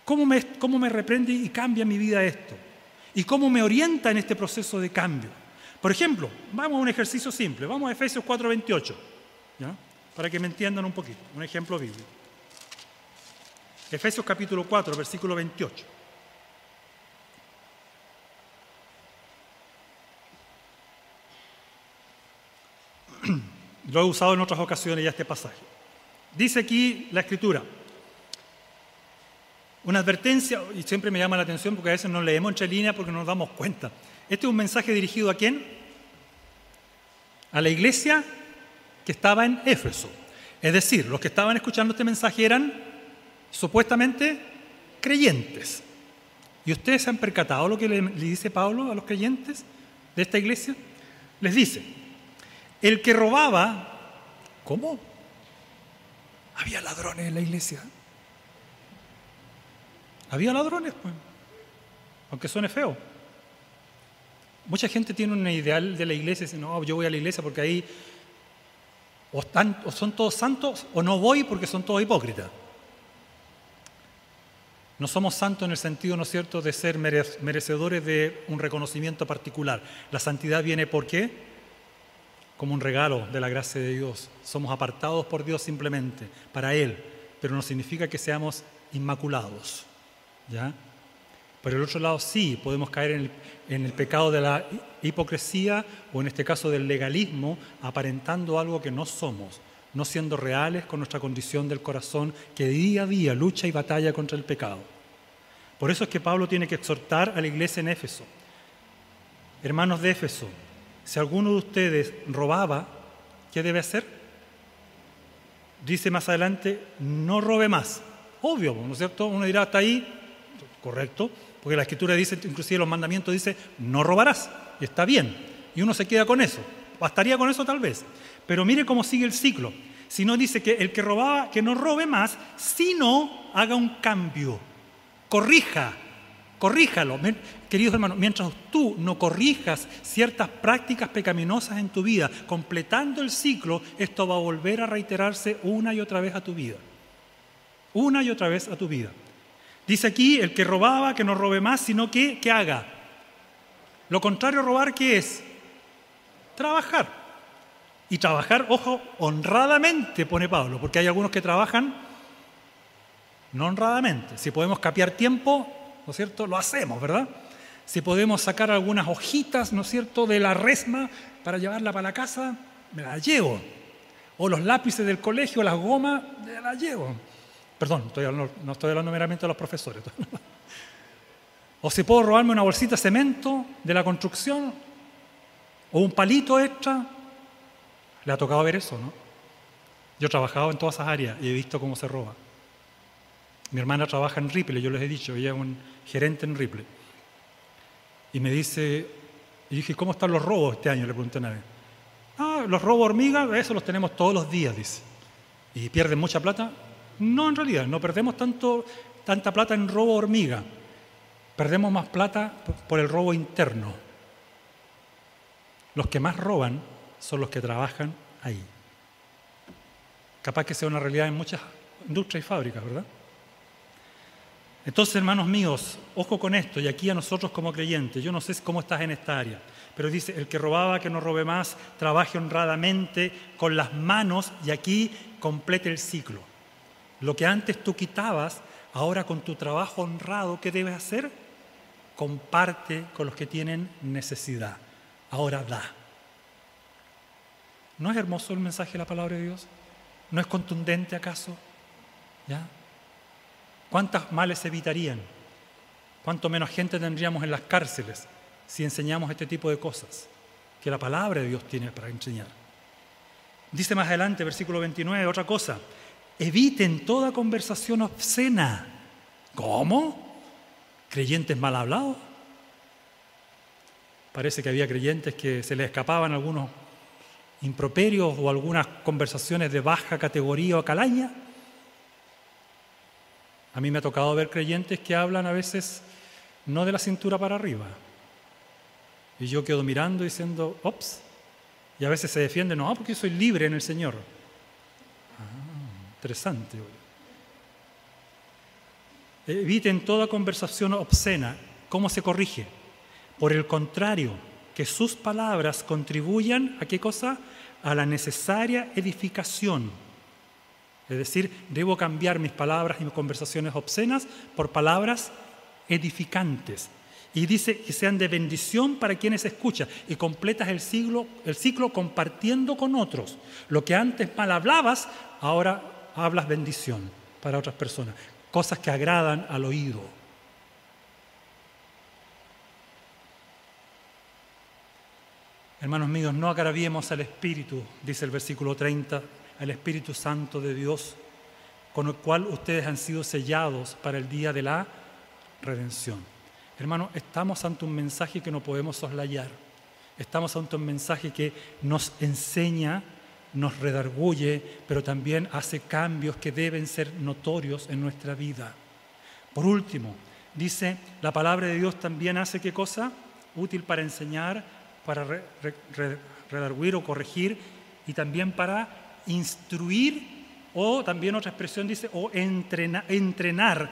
¿Cómo me, cómo me reprende y cambia mi vida esto? ¿Y cómo me orienta en este proceso de cambio? Por ejemplo, vamos a un ejercicio simple, vamos a Efesios 4:28, para que me entiendan un poquito, un ejemplo bíblico. Efesios capítulo 4, versículo 28. Lo he usado en otras ocasiones ya este pasaje. Dice aquí la escritura, una advertencia, y siempre me llama la atención porque a veces no leemos entre líneas porque no nos damos cuenta. Este es un mensaje dirigido a quién? A la iglesia que estaba en Éfeso. Es decir, los que estaban escuchando este mensaje eran supuestamente creyentes. ¿Y ustedes se han percatado lo que le dice Pablo a los creyentes de esta iglesia? Les dice, el que robaba, ¿cómo? Había ladrones en la iglesia. Había ladrones, pues, aunque suene feo. Mucha gente tiene un ideal de la iglesia dice, no, yo voy a la iglesia porque ahí o, o son todos santos o no voy porque son todos hipócritas. No somos santos en el sentido, ¿no es cierto?, de ser merecedores de un reconocimiento particular. La santidad viene por qué? Como un regalo de la gracia de Dios. Somos apartados por Dios simplemente, para Él, pero no significa que seamos inmaculados. ¿ya? Por el otro lado, sí, podemos caer en el, en el pecado de la hipocresía o en este caso del legalismo, aparentando algo que no somos. no siendo reales con nuestra condición del corazón que día a día lucha y batalla contra el pecado. Por eso es que Pablo tiene que exhortar a la iglesia en Éfeso. Hermanos de Éfeso, si alguno de ustedes robaba, ¿qué debe hacer? Dice más adelante, no robe más. Obvio, ¿no es cierto? Uno dirá, hasta ahí, correcto, porque la escritura dice, inclusive los mandamientos dice, no robarás, y está bien, y uno se queda con eso. Bastaría con eso tal vez. Pero mire cómo sigue el ciclo. Si no dice que el que robaba, que no robe más, sino haga un cambio, corrija, corríjalo. Queridos hermanos, mientras tú no corrijas ciertas prácticas pecaminosas en tu vida, completando el ciclo, esto va a volver a reiterarse una y otra vez a tu vida. Una y otra vez a tu vida. Dice aquí, el que robaba, que no robe más, sino que, que haga. Lo contrario a robar, ¿qué es? Trabajar. Y trabajar, ojo, honradamente, pone Pablo, porque hay algunos que trabajan no honradamente. Si podemos capiar tiempo, ¿no es cierto? Lo hacemos, ¿verdad? Si podemos sacar algunas hojitas, ¿no es cierto?, de la resma para llevarla para la casa, me la llevo. O los lápices del colegio, las gomas, me las llevo. Perdón, no estoy hablando meramente de los profesores. *laughs* o si puedo robarme una bolsita de cemento de la construcción, o un palito extra, le ha tocado ver eso, ¿no? Yo he trabajado en todas esas áreas y he visto cómo se roba. Mi hermana trabaja en Ripley, yo les he dicho, ella es un gerente en Ripley. Y me dice, y dije, ¿cómo están los robos este año? Le pregunté una vez. Ah, los robos hormigas, eso los tenemos todos los días, dice. ¿Y pierden mucha plata? No, en realidad, no perdemos tanto, tanta plata en robo hormiga. Perdemos más plata por el robo interno. Los que más roban son los que trabajan ahí. Capaz que sea una realidad en muchas industrias y fábricas, ¿verdad? Entonces, hermanos míos, ojo con esto, y aquí a nosotros como creyentes, yo no sé cómo estás en esta área, pero dice, el que robaba, que no robe más, trabaje honradamente con las manos, y aquí complete el ciclo. Lo que antes tú quitabas, ahora con tu trabajo honrado, ¿qué debes hacer? Comparte con los que tienen necesidad. Ahora da. ¿No es hermoso el mensaje de la palabra de Dios? ¿No es contundente acaso? ¿Ya? ¿Cuántas males evitarían? ¿Cuánto menos gente tendríamos en las cárceles si enseñamos este tipo de cosas que la palabra de Dios tiene para enseñar? Dice más adelante, versículo 29, otra cosa. Eviten toda conversación obscena. ¿Cómo? ¿Creyentes mal hablados? Parece que había creyentes que se les escapaban algunos improperios o algunas conversaciones de baja categoría o calaña. A mí me ha tocado ver creyentes que hablan a veces no de la cintura para arriba. Y yo quedo mirando diciendo, ops, y a veces se defienden, no, porque soy libre en el Señor. Ah, interesante. Eviten toda conversación obscena. ¿Cómo se corrige? Por el contrario, que sus palabras contribuyan a qué cosa? A la necesaria edificación. Es decir, debo cambiar mis palabras y mis conversaciones obscenas por palabras edificantes. Y dice que sean de bendición para quienes escuchan. Y completas el, siglo, el ciclo compartiendo con otros. Lo que antes mal hablabas, ahora hablas bendición para otras personas. Cosas que agradan al oído. Hermanos míos, no agraviemos al Espíritu, dice el versículo 30, al Espíritu Santo de Dios, con el cual ustedes han sido sellados para el día de la redención. Hermanos, estamos ante un mensaje que no podemos soslayar. Estamos ante un mensaje que nos enseña, nos redarguye, pero también hace cambios que deben ser notorios en nuestra vida. Por último, dice, la palabra de Dios también hace qué cosa? Útil para enseñar, para redarguir o corregir y también para instruir o también otra expresión dice o entrenar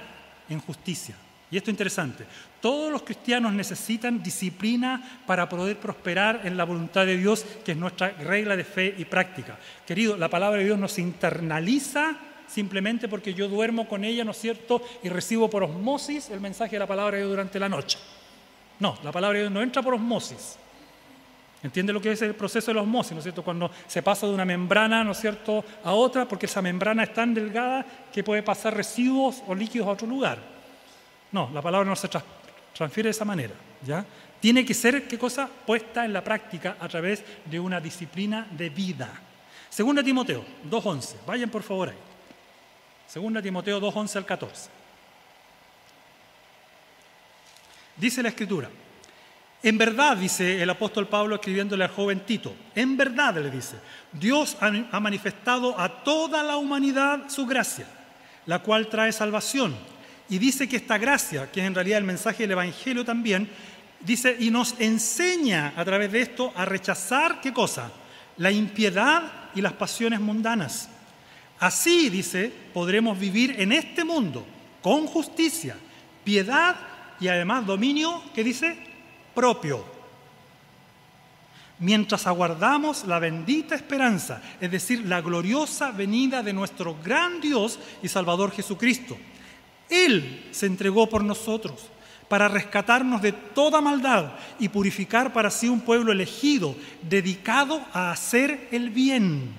en justicia. Y esto es interesante. Todos los cristianos necesitan disciplina para poder prosperar en la voluntad de Dios, que es nuestra regla de fe y práctica. Querido, la palabra de Dios no se internaliza simplemente porque yo duermo con ella, ¿no es cierto? Y recibo por osmosis el mensaje de la palabra de Dios durante la noche. No, la palabra de Dios no entra por osmosis. ¿Entiende lo que es el proceso de la osmosis, ¿no es cierto? Cuando se pasa de una membrana, ¿no es cierto?, a otra, porque esa membrana es tan delgada que puede pasar residuos o líquidos a otro lugar. No, la palabra no se transfiere de esa manera, ¿ya? Tiene que ser, ¿qué cosa? Puesta en la práctica a través de una disciplina de vida. Segunda Timoteo 2.11, vayan por favor ahí. Segunda Timoteo 2.11 al 14. Dice la escritura, en verdad, dice el apóstol Pablo escribiéndole al joven Tito, en verdad le dice, Dios ha manifestado a toda la humanidad su gracia, la cual trae salvación. Y dice que esta gracia, que es en realidad el mensaje del Evangelio también, dice, y nos enseña a través de esto a rechazar, ¿qué cosa? La impiedad y las pasiones mundanas. Así, dice, podremos vivir en este mundo con justicia, piedad y además dominio, ¿qué dice? Propio. Mientras aguardamos la bendita esperanza, es decir, la gloriosa venida de nuestro gran Dios y Salvador Jesucristo. Él se entregó por nosotros para rescatarnos de toda maldad y purificar para sí un pueblo elegido, dedicado a hacer el bien.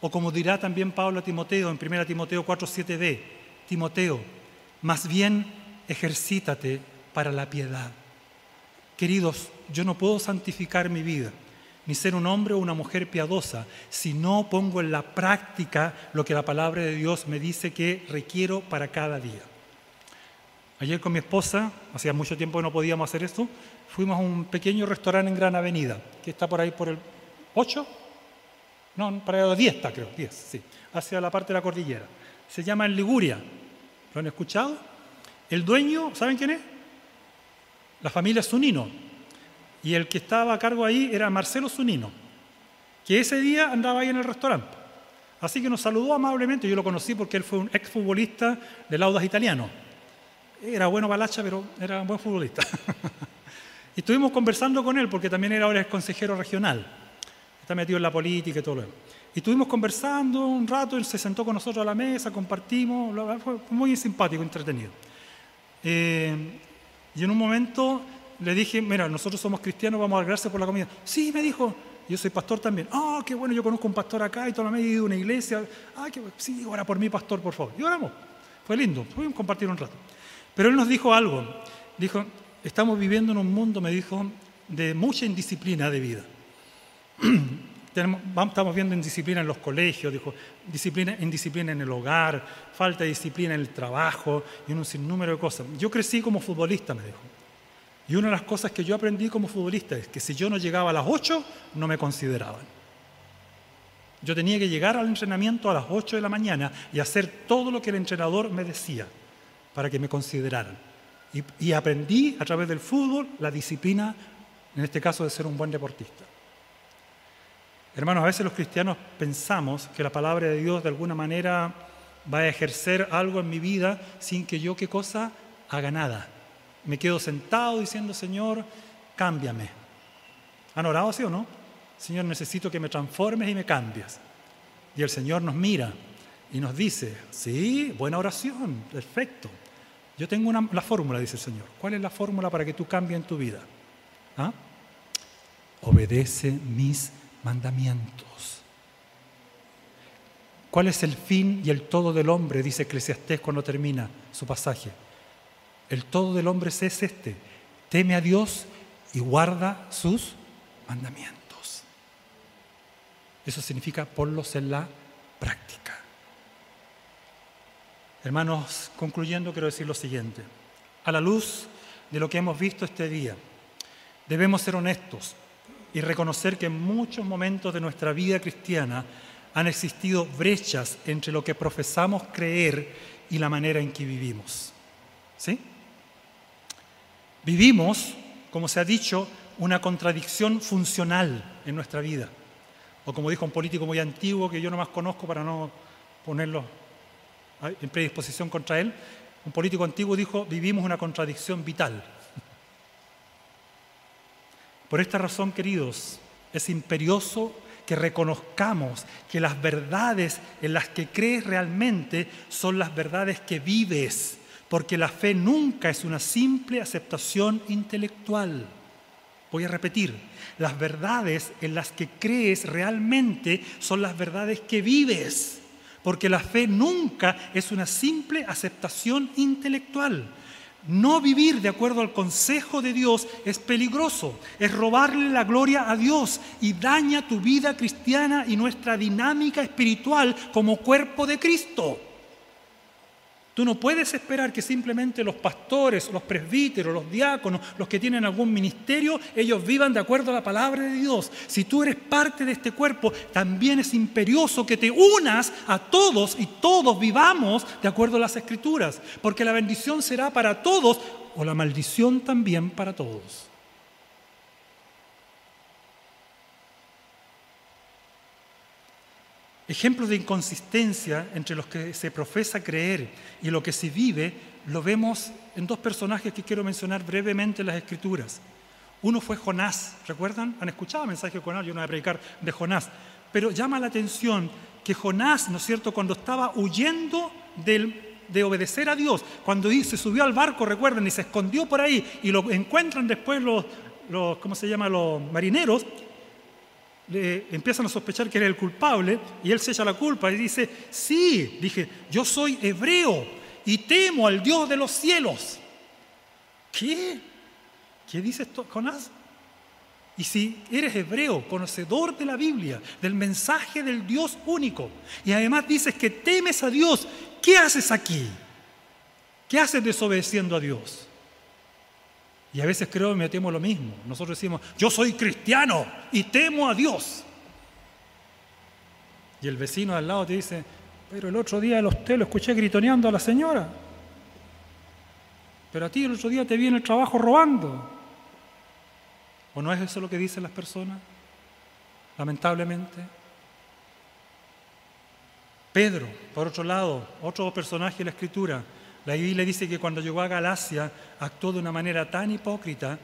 O como dirá también Pablo a Timoteo en 1 Timoteo 4:7b, Timoteo, más bien ejercítate para la piedad. Queridos, yo no puedo santificar mi vida, ni ser un hombre o una mujer piadosa, si no pongo en la práctica lo que la palabra de Dios me dice que requiero para cada día. Ayer con mi esposa, hacía mucho tiempo que no podíamos hacer esto, fuimos a un pequeño restaurante en Gran Avenida, que está por ahí por el 8, no, para el 10 está creo, 10, sí, hacia la parte de la cordillera. Se llama en Liguria. ¿Lo han escuchado? El dueño, ¿saben quién es? La familia Zunino. Y el que estaba a cargo ahí era Marcelo Zunino, que ese día andaba ahí en el restaurante. Así que nos saludó amablemente, yo lo conocí porque él fue un exfutbolista del Audas italiano. Era bueno balacha, pero era un buen futbolista. *laughs* y estuvimos conversando con él porque también era ahora el consejero regional. Está metido en la política y todo lo demás. Y estuvimos conversando un rato, él se sentó con nosotros a la mesa, compartimos, fue muy simpático, entretenido. Eh, y en un momento le dije, mira, nosotros somos cristianos, vamos a dar gracias por la comida. Sí, me dijo, yo soy pastor también. Ah, qué bueno, yo conozco un pastor acá y toda la media de una iglesia. Ah, qué sí, ora por mí, pastor, por favor. Y oramos. Fue lindo, pudimos compartir un rato. Pero él nos dijo algo. Dijo, estamos viviendo en un mundo, me dijo, de mucha indisciplina de vida. *clears throat* estamos viendo indisciplina en los colegios, dijo, disciplina, indisciplina en el hogar, falta de disciplina en el trabajo y un sinnúmero de cosas. Yo crecí como futbolista, me dijo. Y una de las cosas que yo aprendí como futbolista es que si yo no llegaba a las 8, no me consideraban. Yo tenía que llegar al entrenamiento a las 8 de la mañana y hacer todo lo que el entrenador me decía para que me consideraran. Y aprendí a través del fútbol la disciplina, en este caso de ser un buen deportista. Hermanos, a veces los cristianos pensamos que la palabra de Dios de alguna manera va a ejercer algo en mi vida sin que yo qué cosa haga nada. Me quedo sentado diciendo, Señor, cámbiame. ¿Han orado así o no? Señor, necesito que me transformes y me cambies. Y el Señor nos mira y nos dice, sí, buena oración, perfecto. Yo tengo una, la fórmula, dice el Señor. ¿Cuál es la fórmula para que tú cambies en tu vida? ¿Ah? Obedece mis mandamientos. ¿Cuál es el fin y el todo del hombre? Dice Eclesiastés cuando termina su pasaje. El todo del hombre es este. Teme a Dios y guarda sus mandamientos. Eso significa ponlos en la práctica. Hermanos, concluyendo, quiero decir lo siguiente. A la luz de lo que hemos visto este día, debemos ser honestos y reconocer que en muchos momentos de nuestra vida cristiana han existido brechas entre lo que profesamos creer y la manera en que vivimos. ¿Sí? Vivimos, como se ha dicho, una contradicción funcional en nuestra vida. O como dijo un político muy antiguo que yo no más conozco para no ponerlo en predisposición contra él, un político antiguo dijo, vivimos una contradicción vital. Por esta razón, queridos, es imperioso que reconozcamos que las verdades en las que crees realmente son las verdades que vives, porque la fe nunca es una simple aceptación intelectual. Voy a repetir, las verdades en las que crees realmente son las verdades que vives, porque la fe nunca es una simple aceptación intelectual. No vivir de acuerdo al consejo de Dios es peligroso, es robarle la gloria a Dios y daña tu vida cristiana y nuestra dinámica espiritual como cuerpo de Cristo. Tú no puedes esperar que simplemente los pastores, los presbíteros, los diáconos, los que tienen algún ministerio, ellos vivan de acuerdo a la palabra de Dios. Si tú eres parte de este cuerpo, también es imperioso que te unas a todos y todos vivamos de acuerdo a las escrituras, porque la bendición será para todos o la maldición también para todos. Ejemplos de inconsistencia entre los que se profesa creer y lo que se vive lo vemos en dos personajes que quiero mencionar brevemente en las Escrituras. Uno fue Jonás, ¿recuerdan? ¿Han escuchado el mensaje de Jonás? Yo no voy a predicar de Jonás. Pero llama la atención que Jonás, ¿no es cierto?, cuando estaba huyendo de obedecer a Dios, cuando se subió al barco, recuerdan, y se escondió por ahí, y lo encuentran después los, los ¿cómo se llama?, los marineros, le empiezan a sospechar que era el culpable y él se echa la culpa y dice, sí, dije, yo soy hebreo y temo al Dios de los cielos. ¿Qué? ¿Qué dice esto, Jonás? Y si eres hebreo, conocedor de la Biblia, del mensaje del Dios único, y además dices que temes a Dios, ¿qué haces aquí? ¿Qué haces desobedeciendo a Dios? Y a veces creo que me temo lo mismo. Nosotros decimos, yo soy cristiano y temo a Dios. Y el vecino al lado te dice, pero el otro día usted lo escuché gritoneando a la señora. Pero a ti el otro día te viene el trabajo robando. ¿O no es eso lo que dicen las personas? Lamentablemente. Pedro, por otro lado, otro personaje de la escritura, la Biblia dice que cuando llegó a Galacia actuó de una manera tan hipócrita,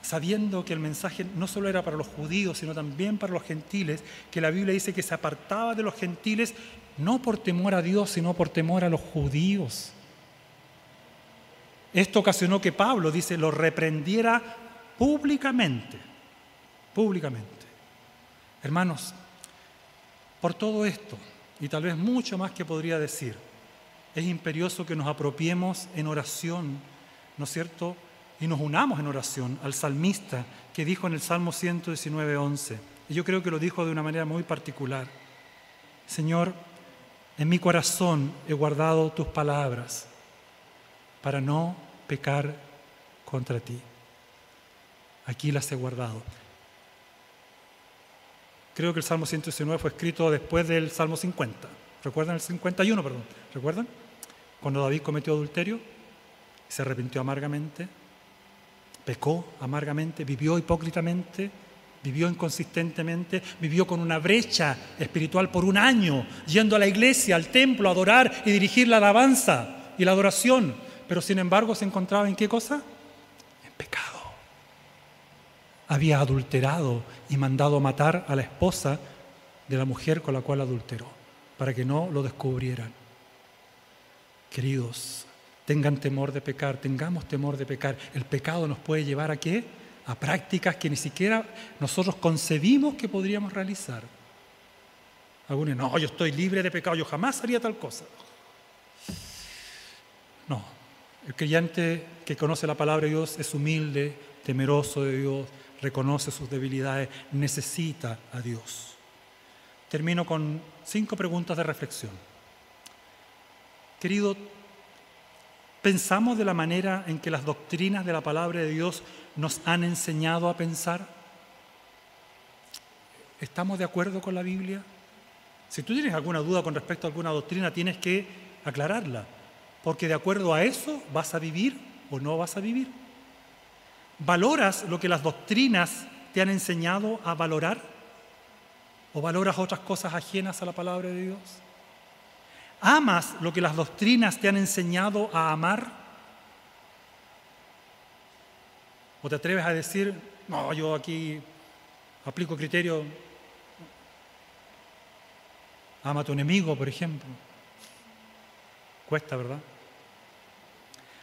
sabiendo que el mensaje no solo era para los judíos, sino también para los gentiles, que la Biblia dice que se apartaba de los gentiles no por temor a Dios, sino por temor a los judíos. Esto ocasionó que Pablo, dice, lo reprendiera públicamente, públicamente. Hermanos, por todo esto, y tal vez mucho más que podría decir, es imperioso que nos apropiemos en oración, ¿no es cierto? Y nos unamos en oración al salmista que dijo en el Salmo 119, 11. Y yo creo que lo dijo de una manera muy particular. Señor, en mi corazón he guardado tus palabras para no pecar contra ti. Aquí las he guardado. Creo que el Salmo 119 fue escrito después del Salmo 50. ¿Recuerdan el 51, perdón? ¿Recuerdan? Cuando David cometió adulterio, se arrepintió amargamente, pecó amargamente, vivió hipócritamente, vivió inconsistentemente, vivió con una brecha espiritual por un año, yendo a la iglesia, al templo, a adorar y dirigir la alabanza y la adoración. Pero sin embargo se encontraba en qué cosa? En pecado. Había adulterado y mandado matar a la esposa de la mujer con la cual adulteró, para que no lo descubrieran. Queridos, tengan temor de pecar, tengamos temor de pecar. El pecado nos puede llevar a qué? A prácticas que ni siquiera nosotros concebimos que podríamos realizar. Algunos, no, yo estoy libre de pecado, yo jamás haría tal cosa. No, el creyente que conoce la palabra de Dios es humilde, temeroso de Dios, reconoce sus debilidades, necesita a Dios. Termino con cinco preguntas de reflexión. Querido, ¿pensamos de la manera en que las doctrinas de la palabra de Dios nos han enseñado a pensar? ¿Estamos de acuerdo con la Biblia? Si tú tienes alguna duda con respecto a alguna doctrina, tienes que aclararla, porque de acuerdo a eso vas a vivir o no vas a vivir. ¿Valoras lo que las doctrinas te han enseñado a valorar? ¿O valoras otras cosas ajenas a la palabra de Dios? ¿Amas lo que las doctrinas te han enseñado a amar? ¿O te atreves a decir, no, yo aquí aplico criterio, ama a tu enemigo, por ejemplo? Cuesta, ¿verdad?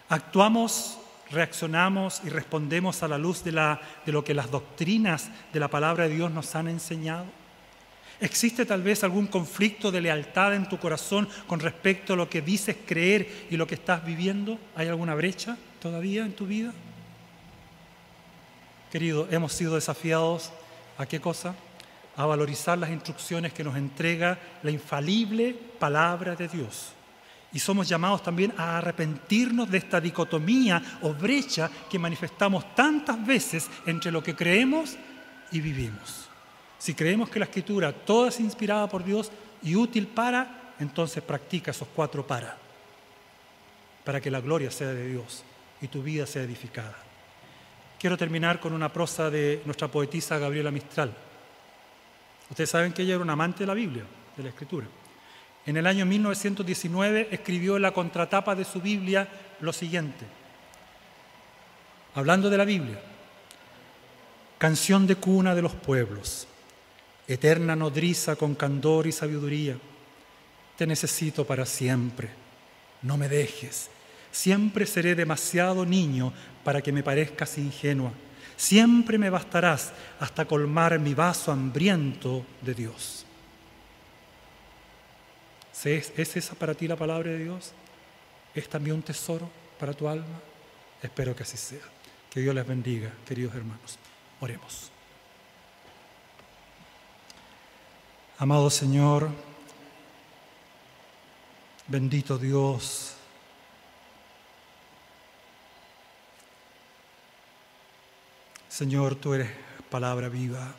¿Actuamos reaccionamos y respondemos a la luz de, de lo que las doctrinas de la palabra de Dios nos han enseñado? ¿Existe tal vez algún conflicto de lealtad en tu corazón con respecto a lo que dices creer y lo que estás viviendo? ¿Hay alguna brecha todavía en tu vida? Querido, hemos sido desafiados a qué cosa? A valorizar las instrucciones que nos entrega la infalible palabra de Dios. Y somos llamados también a arrepentirnos de esta dicotomía o brecha que manifestamos tantas veces entre lo que creemos y vivimos. Si creemos que la escritura toda es inspirada por Dios y útil para, entonces practica esos cuatro para, para que la gloria sea de Dios y tu vida sea edificada. Quiero terminar con una prosa de nuestra poetisa Gabriela Mistral. Ustedes saben que ella era una amante de la Biblia, de la escritura. En el año 1919 escribió en la contratapa de su Biblia lo siguiente, hablando de la Biblia, canción de cuna de los pueblos, eterna nodriza con candor y sabiduría, te necesito para siempre, no me dejes, siempre seré demasiado niño para que me parezcas ingenua, siempre me bastarás hasta colmar mi vaso hambriento de Dios. ¿Es, esa para ti la palabra de Dios? ¿Es también un tesoro para tu alma? Espero que así sea. Que Dios les bendiga, queridos hermanos. Oremos. Amado Señor, bendito Dios, Señor, tú eres palabra viva.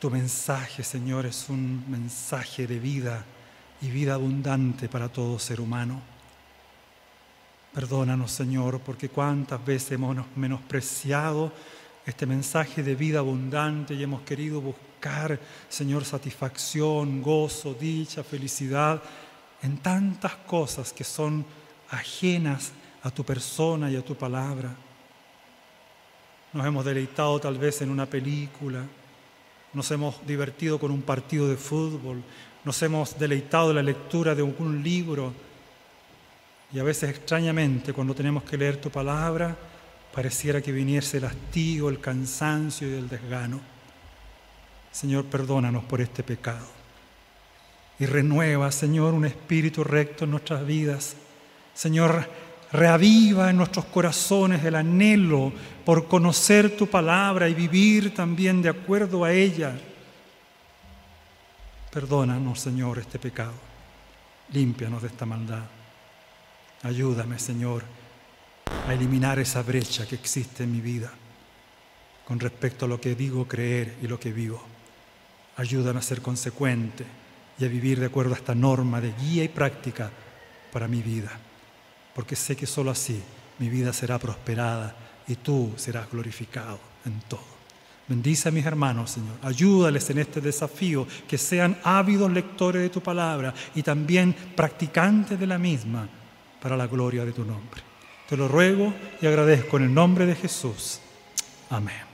Tu mensaje, Señor, es un mensaje de vida y vida abundante para todo ser humano. Perdónanos, Señor, porque cuántas veces hemos menospreciado este mensaje de vida abundante y hemos querido buscar, Señor, satisfacción, gozo, dicha, felicidad en tantas cosas que son ajenas a tu persona y a tu palabra. Nos hemos deleitado tal vez en una película, nos hemos divertido con un partido de fútbol, nos hemos deleitado en la lectura de un libro y a veces extrañamente cuando tenemos que leer tu palabra pareciera que viniese el hastío, el cansancio y el desgano. Señor, perdónanos por este pecado y renueva, Señor, un espíritu recto en nuestras vidas. Señor, reaviva en nuestros corazones el anhelo por conocer tu palabra y vivir también de acuerdo a ella. Perdónanos, Señor, este pecado. Límpianos de esta maldad. Ayúdame, Señor, a eliminar esa brecha que existe en mi vida con respecto a lo que digo creer y lo que vivo. Ayúdame a ser consecuente y a vivir de acuerdo a esta norma de guía y práctica para mi vida porque sé que solo así mi vida será prosperada y tú serás glorificado en todo. Bendice a mis hermanos, Señor. Ayúdales en este desafío, que sean ávidos lectores de tu palabra y también practicantes de la misma para la gloria de tu nombre. Te lo ruego y agradezco en el nombre de Jesús. Amén.